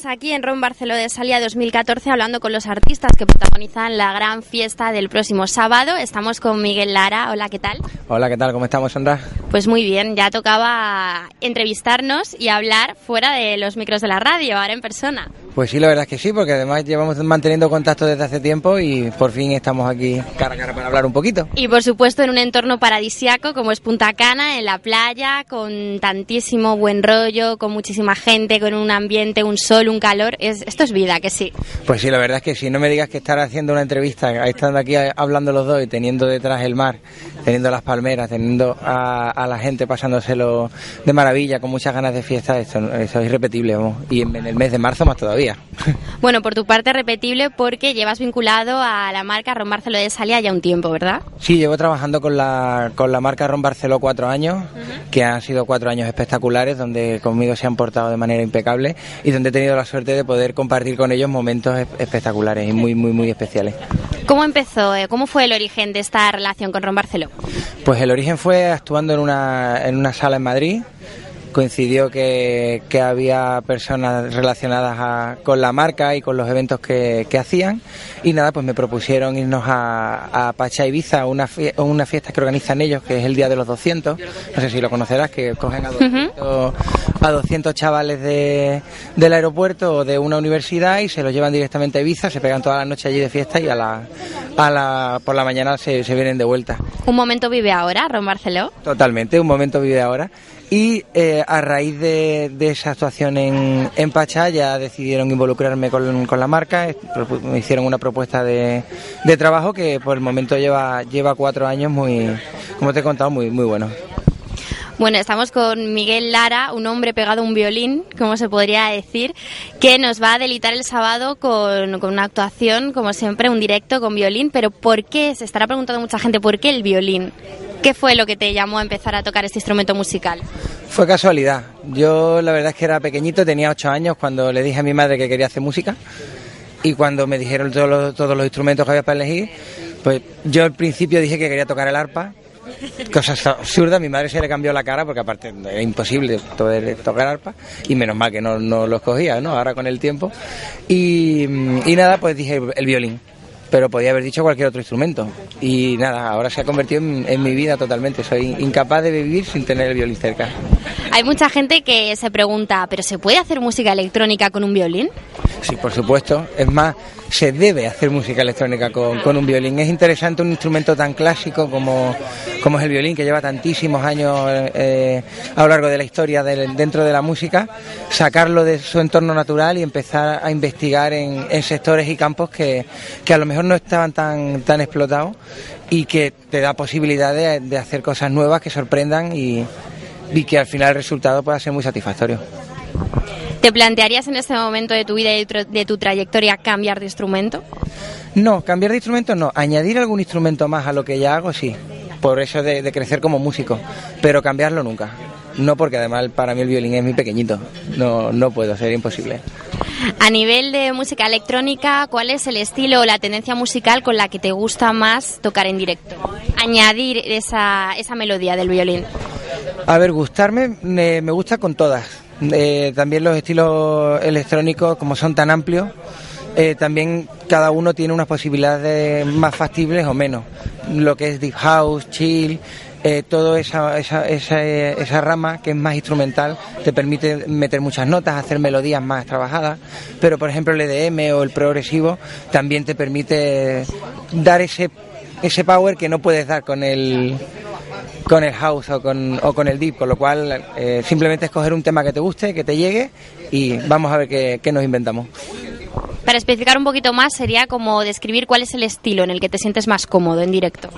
Seguimos aquí en Ron Barceló de Salia 2014 hablando con los artistas que protagonizan la gran fiesta del próximo sábado. Estamos con Miguel Lara. Hola, ¿qué tal? Hola, ¿qué tal? ¿Cómo estamos, Sandra? Pues muy bien, ya tocaba entrevistarnos y hablar fuera de los micros de la radio, ahora en persona. Pues sí, la verdad es que sí, porque además llevamos manteniendo contacto desde hace tiempo y por fin estamos aquí cara a cara para hablar un poquito. Y por supuesto en un entorno paradisiaco como es Punta Cana, en la playa, con tantísimo buen rollo, con muchísima gente, con un ambiente, un sol, un calor. Es, esto es vida, que sí. Pues sí, la verdad es que sí. No me digas que estar haciendo una entrevista, estando aquí hablando los dos y teniendo detrás el mar, teniendo las palmeras, teniendo a, a la gente pasándoselo de maravilla, con muchas ganas de fiesta, esto, eso es irrepetible. vamos. Y en, en el mes de marzo más todavía. Bueno, por tu parte repetible porque llevas vinculado a la marca Ron Barceló de Salia ya un tiempo, ¿verdad? Sí, llevo trabajando con la, con la marca Ron Barceló cuatro años, que han sido cuatro años espectaculares, donde conmigo se han portado de manera impecable y donde he tenido la suerte de poder compartir con ellos momentos es- espectaculares y muy, muy, muy especiales. ¿Cómo empezó? eh? ¿Cómo fue el origen de esta relación con Ron Barceló? Pues el origen fue actuando en una, en una sala en Madrid. Coincidió que, que había personas relacionadas a- con la marca y con los eventos que, que hacían. Y nada, pues me propusieron irnos a, a Pacha Ibiza, una, fie- una fiesta que organizan ellos, que es el Día de los 200. No sé si lo conocerás, que cogen a 200, a 200 chavales de, del aeropuerto o de una universidad y se los llevan directamente a Ibiza, se pegan toda la noche allí de fiesta y a la, a la, por la mañana se, se vienen de vuelta. ¿Un momento vive ahora, Ron Barceló? Totalmente, un momento vive ahora. Y eh, a raíz de, de esa actuación en, en Pachá ya decidieron involucrarme con, con la marca, me hicieron una propuesta de, de trabajo que por el momento lleva, lleva cuatro años muy, como te he contado, muy, muy bueno. Bueno, estamos con Miguel Lara, un hombre pegado a un violín, como se podría decir, que nos va a delitar el sábado con, con una actuación, como siempre, un directo con violín. Pero ¿por qué? Se estará preguntando mucha gente, ¿por qué el violín? ¿Qué fue lo que te llamó a empezar a tocar este instrumento musical? Fue casualidad. Yo la verdad es que era pequeñito, tenía ocho años cuando le dije a mi madre que quería hacer música y cuando me dijeron todos los, todos los instrumentos que había para elegir, pues yo al principio dije que quería tocar el arpa. Cosa absurda, mi madre se le cambió la cara porque aparte era imposible tocar arpa y menos mal que no, no lo escogía, ¿no? Ahora con el tiempo. Y, y nada, pues dije el violín pero podía haber dicho cualquier otro instrumento. Y nada, ahora se ha convertido en, en mi vida totalmente. Soy incapaz de vivir sin tener el violín cerca. Hay mucha gente que se pregunta, ¿pero se puede hacer música electrónica con un violín? Sí, por supuesto. Es más, se debe hacer música electrónica con, con un violín. Es interesante un instrumento tan clásico como, como es el violín, que lleva tantísimos años eh, a lo largo de la historia del- dentro de la música, sacarlo de su entorno natural y empezar a investigar en, en sectores y campos que, que a lo mejor no estaban tan, tan explotados y que te da posibilidad de, de hacer cosas nuevas que sorprendan y, y que al final el resultado pueda ser muy satisfactorio. ¿Te plantearías en este momento de tu vida y de tu- trayectoria cambiar de instrumento? No, cambiar de instrumento no. Añadir algún instrumento más a lo que ya hago, sí. Por eso de, de crecer como músico. Pero cambiarlo nunca. No porque además para mí el violín es muy pequeñito. No, no puedo, sería imposible. A nivel de música electrónica, ¿cuál es el estilo o la tendencia musical con la que te gusta más tocar en directo? Añadir esa, esa melodía del violín. A ver, gustarme, me gusta con todas. Eh, también los estilos electrónicos, como son tan amplios, eh, también cada uno tiene unas posibilidades más factibles o menos. Lo que es deep house, chill, eh, toda esa, esa, esa, esa rama que es más instrumental te permite meter muchas notas, hacer melodías más trabajadas, pero por ejemplo el EDM o el progresivo también te permite dar ese, ese power que no puedes dar con el con el house o con, o con el deep, con lo cual eh, simplemente escoger un tema que te guste, que te llegue y vamos a ver qué, qué nos inventamos. Para especificar un poquito más, sería como describir cuál es el estilo en el que te sientes más cómodo en directo.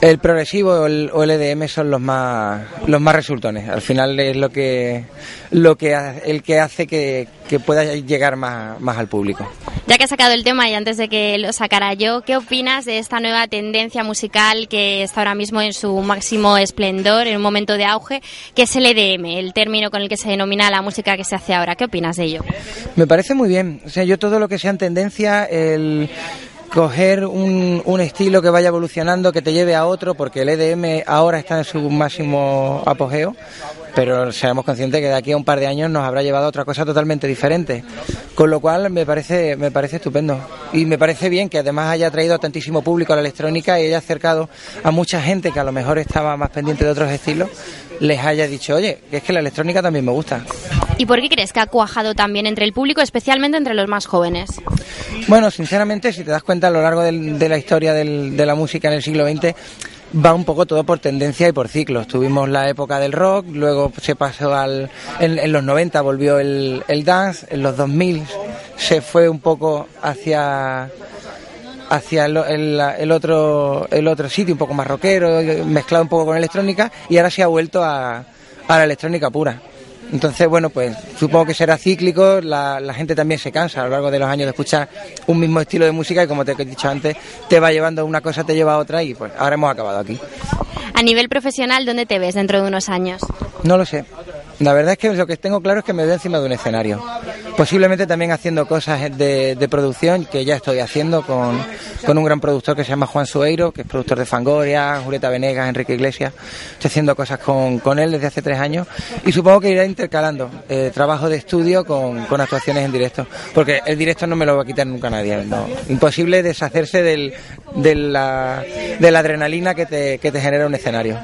El progresivo o el, o el EDM son los más los más resultones. Al final es lo que lo que el que hace que, que pueda llegar más, más al público. Ya que has sacado el tema y antes de que lo sacara yo, ¿qué opinas de esta nueva tendencia musical que está ahora mismo en su máximo esplendor, en un momento de auge, que es el EDM, el término con el que se denomina la música que se hace ahora? ¿Qué opinas de ello? Me parece muy bien. O sea, yo todo lo que sea en tendencia, el coger un, un estilo que vaya evolucionando, que te lleve a otro, porque el EDM ahora está en su máximo apogeo, pero seamos conscientes que de aquí a un par de años nos habrá llevado a otra cosa totalmente diferente. Con lo cual me parece, me parece estupendo. Y me parece bien que además haya traído a tantísimo público a la electrónica y haya acercado a mucha gente que a lo mejor estaba más pendiente de otros estilos, les haya dicho, oye, que es que la electrónica también me gusta. ¿Y por qué crees que ha cuajado también entre el público, especialmente entre los más jóvenes? Bueno, sinceramente, si te das cuenta a lo largo de la historia de la música en el siglo XX, va un poco todo por tendencia y por ciclos. Tuvimos la época del rock, luego se pasó al... En, los 90 volvió el, el dance, en los 2000 se fue un poco hacia hacia el, el- el otro el otro sitio un poco más rockero mezclado un poco con electrónica y ahora se ha vuelto a, a la electrónica pura entonces bueno pues supongo que será cíclico la, la gente también se cansa a lo largo de los años de escuchar un mismo estilo de música y como te he dicho antes te va llevando una cosa te lleva a otra y pues ahora hemos acabado aquí A nivel profesional, ¿dónde te ves dentro de unos años? no lo sé. La verdad es que lo que tengo claro es que me veo encima de un escenario. Posiblemente también haciendo cosas de, de producción que ya estoy haciendo con, con un gran productor que se llama Juan Sueiro, que es productor de Fangoria, Julieta Venegas, Enrique Iglesias. Estoy haciendo cosas con, con él desde hace tres años y supongo que iré intercalando eh, trabajo de estudio con, con actuaciones en directo. Porque el directo no me lo va a quitar nunca nadie. no. Imposible deshacerse del, de, la, de la adrenalina que te, que te genera un escenario.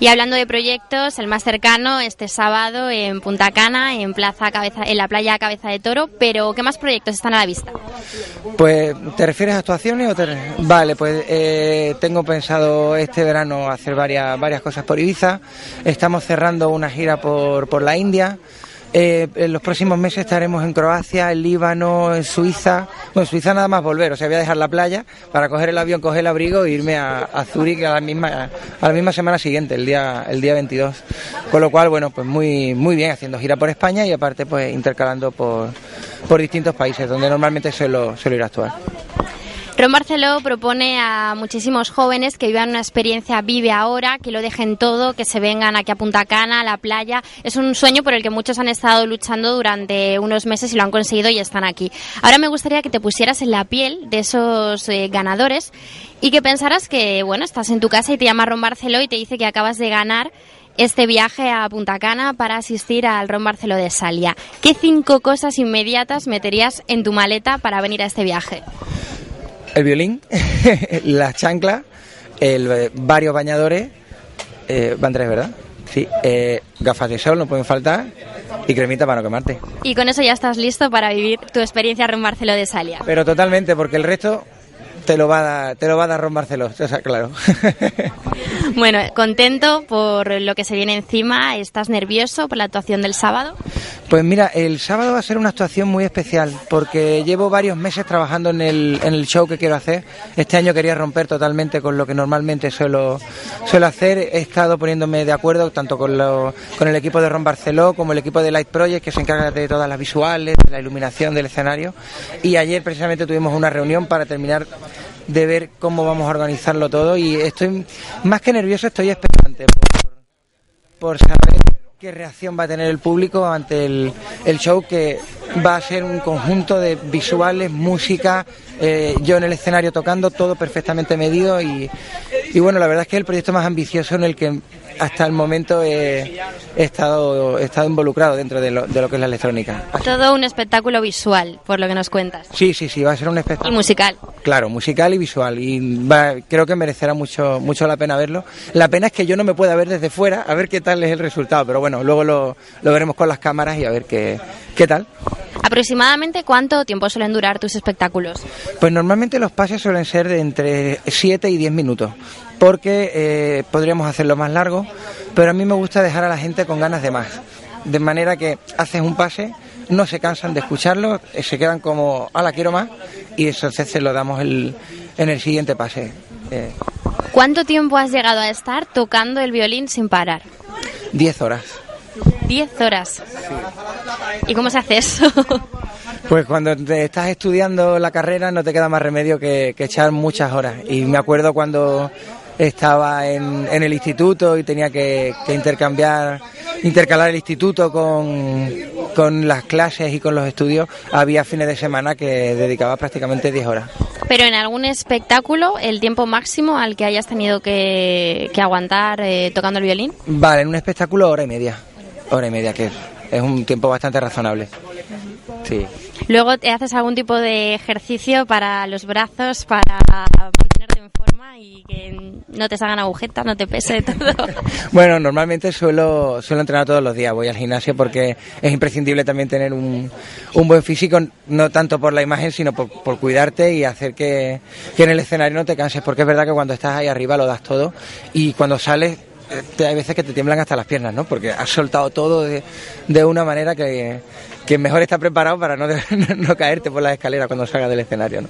Y hablando de proyectos, el más cercano este sábado en Punta Cana, en Plaza Cabeza, en la playa Cabeza de Toro, pero ¿qué más proyectos están a la vista? Pues, ¿te refieres a actuaciones o te... Vale, pues eh, tengo pensado este verano hacer varias, varias cosas por Ibiza. Estamos cerrando una gira por, por la India. Eh, en los próximos meses estaremos en Croacia, en Líbano, en Suiza. Bueno, en Suiza nada más volver, o sea, voy a dejar la playa para coger el avión, coger el abrigo e irme a, a a la misma a la misma semana siguiente, el día el día 22. Con lo cual, bueno, pues muy muy bien haciendo gira por España y aparte pues intercalando por por distintos países donde normalmente suelo suelo ir a actuar. Ron Barceló propone a muchísimos jóvenes que vivan una experiencia vive ahora, que lo dejen todo, que se vengan aquí a Punta Cana, a la playa. Es un sueño por el que muchos han estado luchando durante unos meses y lo han conseguido y están aquí. Ahora me gustaría que te pusieras en la piel de esos eh, ganadores y que pensaras que, bueno, estás en tu casa y te llama Ron Barceló y te dice que acabas de ganar este viaje a Punta Cana para asistir al Ron Barceló de Salia. ¿Qué cinco cosas inmediatas meterías en tu maleta para venir a este viaje? El violín, las chanclas, el, eh, varios bañadores, eh, van tres, ¿verdad? Sí, eh, gafas de sol no pueden faltar y cremita para no quemarte. Y con eso ya estás listo para vivir tu experiencia Ron Barceló de Salia. Pero totalmente, porque el resto te lo va a dar, te lo va a dar Ron Barceló, o sea, claro. Bueno, contento por lo que se viene encima. ¿Estás nervioso por la actuación del sábado? Pues mira, el sábado va a ser una actuación muy especial porque llevo varios meses trabajando en el, en el show que quiero hacer. Este año quería romper totalmente con lo que normalmente suelo, suelo hacer. He estado poniéndome de acuerdo tanto con, lo- con el equipo de Ron Barceló como el equipo de Light Project que se encarga de todas las visuales, de la iluminación del escenario. Y ayer precisamente tuvimos una reunión para terminar de ver cómo vamos a organizarlo todo y estoy más que nervioso, estoy expectante por, por saber qué reacción va a tener el público ante el, el show que va a ser un conjunto de visuales, música, eh, yo en el escenario tocando, todo perfectamente medido y, y bueno, la verdad es que es el proyecto más ambicioso en el que hasta el momento he, he estado, he estado involucrado dentro de lo, de lo que es la electrónica. Todo un espectáculo visual, por lo que nos cuentas. Sí, sí, sí, va a ser un Y espectáculo. musical. Claro, musical y visual. Y va- creo que merecerá mucho, mucho la pena verlo. La pena es que yo no me pueda ver desde fuera a ver qué tal es el resultado. Pero bueno, luego lo, lo veremos con las cámaras y a ver qué, qué tal. ¿Aproximadamente cuánto tiempo suelen durar tus espectáculos? Pues normalmente los pases suelen ser de entre 7 y 10 minutos, porque eh, podríamos hacerlo más largo, pero a mí me gusta dejar a la gente con ganas de más. De manera que haces un pase, no se cansan de escucharlo, eh, se quedan como, la quiero más, y entonces se lo damos el- en el siguiente pase. Eh, ¿Cuánto tiempo has llegado a estar tocando el violín sin parar? 10 horas. 10 horas. ¿Y cómo se hace eso? Pues cuando te estás estudiando la carrera no te queda más remedio que, que echar muchas horas. Y me acuerdo cuando estaba en, en el instituto y tenía que, que intercambiar, intercalar el instituto con, con las clases y con los estudios, había fines de semana que dedicaba prácticamente 10 horas. Pero en algún espectáculo, el tiempo máximo al que hayas tenido que, que aguantar eh, tocando el violín. Vale, en un espectáculo hora y media. Hora y media, que es, un tiempo bastante razonable. Sí. Luego te haces algún tipo de ejercicio para los brazos, para mantenerte en forma y que no te salgan agujetas, no te pese todo. Bueno, normalmente suelo, suelo entrenar todos los días. Voy al gimnasio porque es imprescindible también tener un, un buen físico, no tanto por la imagen, sino por, por cuidarte y hacer que, que en el escenario no te canses. Porque es verdad que cuando estás ahí arriba lo das todo y cuando sales te- hay veces que te tiemblan hasta las piernas, ¿no? Porque has soltado todo de, de una manera que, que mejor está preparado para no, no caerte por las escaleras cuando salgas del escenario, ¿no?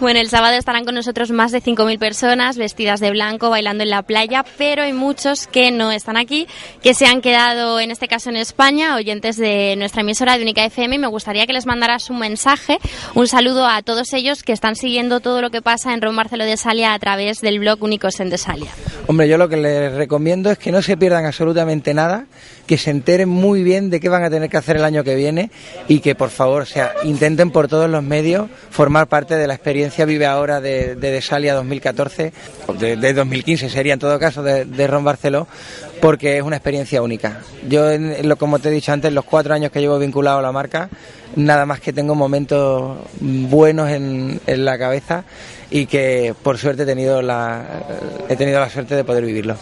Bueno, el sábado estarán con nosotros más de 5.000 personas vestidas de blanco bailando en la playa, pero hay muchos que no están aquí, que se han quedado, en este caso en España, oyentes de nuestra emisora de Única FM y me gustaría que les mandaras un mensaje, un saludo a todos ellos que están siguiendo todo lo que pasa en Ron Marcelo de Salia a través del blog Únicos en de Salia. Hombre, yo lo que les recomiendo es que no se pierdan absolutamente nada, que se enteren muy bien de qué van a tener que hacer el año que viene y que por favor, o intenten por todos los medios formar parte de la experiencia Vive Ahora de, de Desalia 2014, o de, de 2015 sería en todo caso de, Ron Barceló, porque es una experiencia única. Yo, lo, como te he dicho antes, los cuatro años que llevo vinculado a la marca, nada más que tengo momentos buenos en, la cabeza y que por suerte he tenido la, suerte de poder vivirlo.